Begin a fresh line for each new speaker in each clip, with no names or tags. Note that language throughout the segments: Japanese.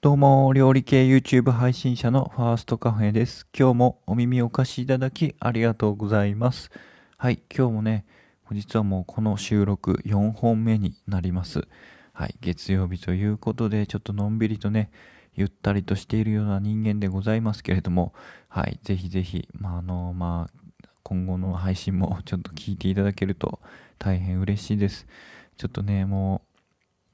どうも、料理系 YouTube 配信者のファーストカフェです。今日もお耳お貸しいただきありがとうございます。はい、今日もね、実はもうこの収録4本目になります。はい、月曜日ということで、ちょっとのんびりとね、ゆったりとしているような人間でございますけれども、はい、ぜひぜひ、まあ、あの、まあ、今後の配信もちょっと聞いていただけると大変嬉しいです。ちょっとね、もう、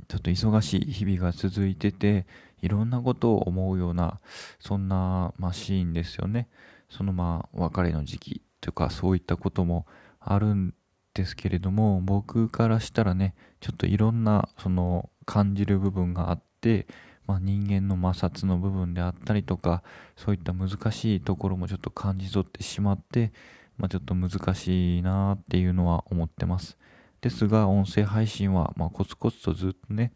ちょっと忙しい日々が続いてて、いろんなことを思うような、そんな、まあ、シーンですよね。そのまあ、別れの時期とか、そういったこともあるんですけれども、僕からしたらね、ちょっといろんな、その、感じる部分があって、まあ、人間の摩擦の部分であったりとか、そういった難しいところもちょっと感じ取ってしまって、まあ、ちょっと難しいなっていうのは思ってます。ですが、音声配信は、まコツコツとずっとね、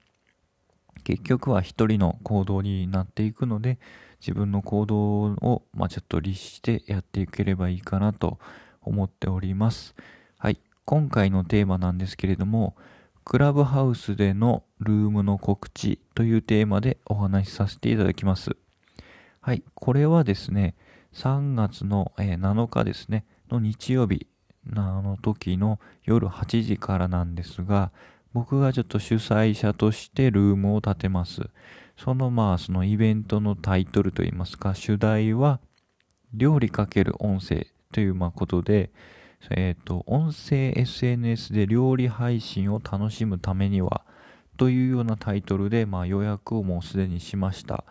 結局は一人の行動になっていくので自分の行動を、まあ、ちょっと律してやっていければいいかなと思っております。はい。今回のテーマなんですけれどもクラブハウスでのルームの告知というテーマでお話しさせていただきます。はい。これはですね3月の7日ですねの日曜日の時の夜8時からなんですが僕がちょっと主催者としてルームを建てます。そのまあそのイベントのタイトルといいますか、主題は料理かける音声というまあことで、えっ、ー、と、音声 SNS で料理配信を楽しむためにはというようなタイトルでまあ予約をもうすでにしました。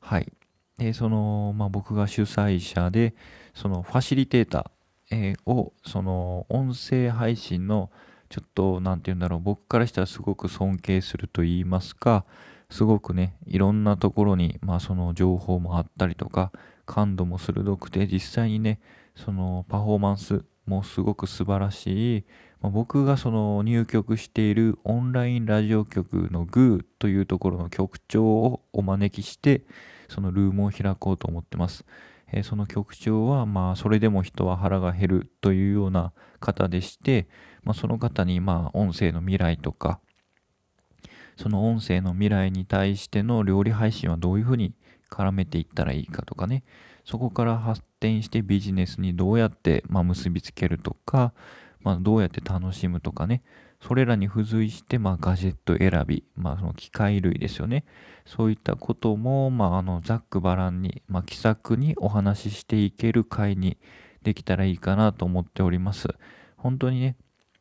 はい。で、その、まあ僕が主催者で、そのファシリテーター、えー、を、その音声配信のちょっと、何て言うんだろう、僕からしたらすごく尊敬すると言いますか、すごくね、いろんなところに、まあその情報もあったりとか、感度も鋭くて、実際にね、そのパフォーマンスもすごく素晴らしい、まあ、僕がその入局しているオンラインラジオ局のグーというところの局長をお招きして、そのルームを開こうと思ってます。え、その局長は、まあ、それでも人は腹が減るというような方でして、まあ、その方に、まあ、音声の未来とか、その音声の未来に対しての料理配信はどういうふうに絡めていったらいいかとかね、そこから発展してビジネスにどうやって、まあ、結びつけるとか、まあ、どうやって楽しむとかね、それらに付随して、まあ、ガジェット選び、まあ、その機械類ですよね。そういったことも、まあ、あの、ざっくばらんに、まあ、気さくにお話ししていける回にできたらいいかなと思っております。本当にね、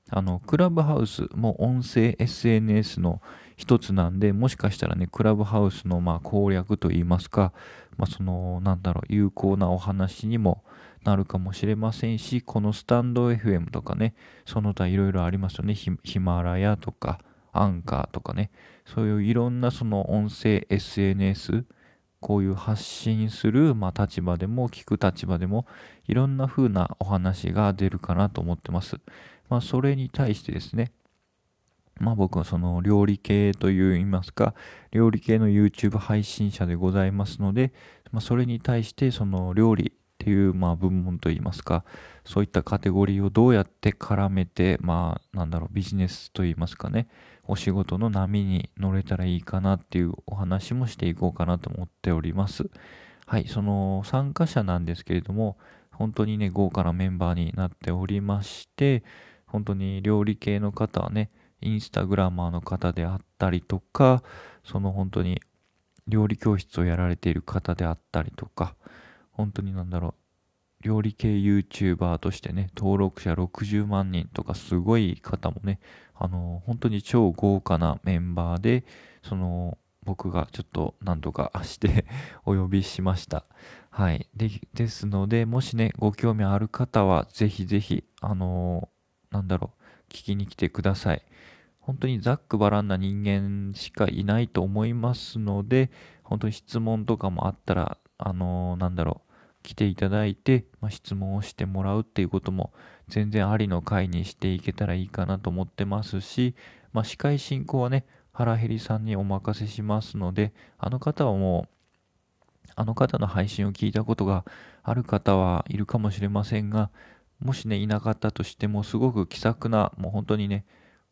あの、クラブハウスも音声 SNS の一つなんで、もしかしたらね、クラブハウスのまあ攻略といいますか、まあ、その、なんだろう、有効なお話にもなるかもしれませんし、このスタンド FM とかね、その他いろいろありますよね。ヒマラヤとか、アンカーとかね、そういういろんなその音声 SNS、こういう発信する、まあ、立場でも聞く立場でもいろんな風なお話が出るかなと思ってます。まあ、それに対してですね、まあ僕はその料理系といいますか、料理系の YouTube 配信者でございますので、まあ、それに対してその料理っていうまあ部門といいますか、そういったカテゴリーをどうやって絡めて、まあなんだろう、ビジネスといいますかね、お仕事の波に乗れたらいいかなっていうお話もしていこうかなと思っております。はい、その参加者なんですけれども、本当にね、豪華なメンバーになっておりまして、本当に料理系の方はね、インスタグラマーの方であったりとか、その本当に料理教室をやられている方であったりとか、本当になんだろう、料理系 YouTuber としてね、登録者60万人とかすごい方もね、あの、本当に超豪華なメンバーで、その、僕がちょっと何とかして お呼びしました。はい。で、ですので、もしね、ご興味ある方は、ぜひぜひ、あのー、なんだろう、聞きに来てください。本当にざっくばらんな人間しかいないと思いますので、本当に質問とかもあったら、あのー、なんだろう、来ていただいて、まあ、質問をしてもらうっていうことも全然ありの回にしていけたらいいかなと思ってますし、まあ、司会進行はね、原ヘリさんにお任せしますので、あの方はもう、あの方の配信を聞いたことがある方はいるかもしれませんが、もしね、いなかったとしても、すごく気さくな、もう本当にね、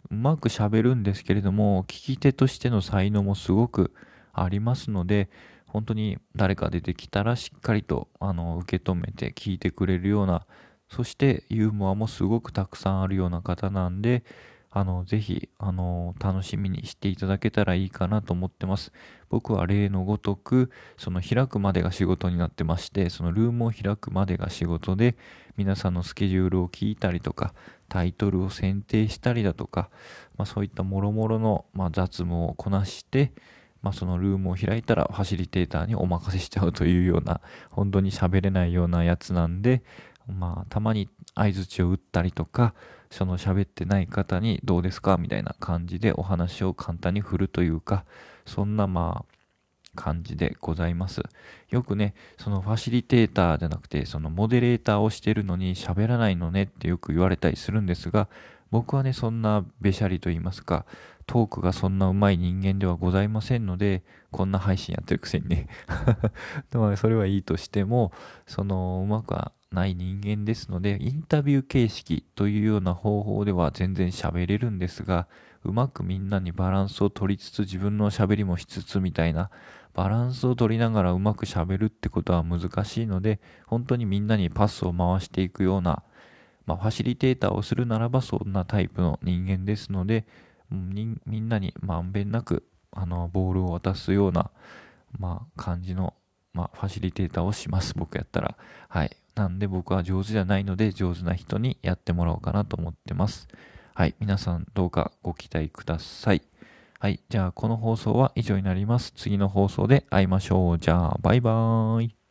うまく喋るんですけれども、聞き手としての才能もすごくありますので、本当に誰か出てきたらしっかりとあの受け止めて聞いてくれるような、そしてユーモアもすごくたくさんあるような方なんで、あの、ぜひ、あの、楽しみにしていただけたらいいかなと思ってます。僕は例のごとく、その開くまでが仕事になってまして、そのルームを開くまでが仕事で、皆さんのスケジュールを聞いたりとか、タイトルを選定したりだとか、まあ、そういったもろもろの、まあ、雑務をこなして、まあ、そのルームを開いたらファシリテーターにお任せしちゃうというような、本当に喋れないようなやつなんで、まあ、たまに相づちを打ったりとか、その喋ってない方にどうですかみたいな感じでお話を簡単に振るというか、そんなまあ、感じでございます。よくね、そのファシリテーターじゃなくて、そのモデレーターをしてるのに喋らないのねってよく言われたりするんですが、僕はね、そんなべしゃりと言いますか、トークがそんな上手い人間ではございませんので、こんな配信やってるくせにね。でもそれはいいとしても、そのうまくはない人間ですので、インタビュー形式というような方法では全然喋れるんですが、うまくみんなにバランスを取りつつ自分の喋りもしつつみたいな、バランスを取りながらうまく喋るってことは難しいので、本当にみんなにパスを回していくような、まあ、ファシリテーターをするならばそんなタイプの人間ですので、みんなにまんべんなくあのボールを渡すような、まあ、感じの、まあ、ファシリテーターをします、僕やったら。はい。なんで僕は上手じゃないので上手な人にやってもらおうかなと思ってます。はい。皆さんどうかご期待ください。はい。じゃあこの放送は以上になります。次の放送で会いましょう。じゃあバイバーイ。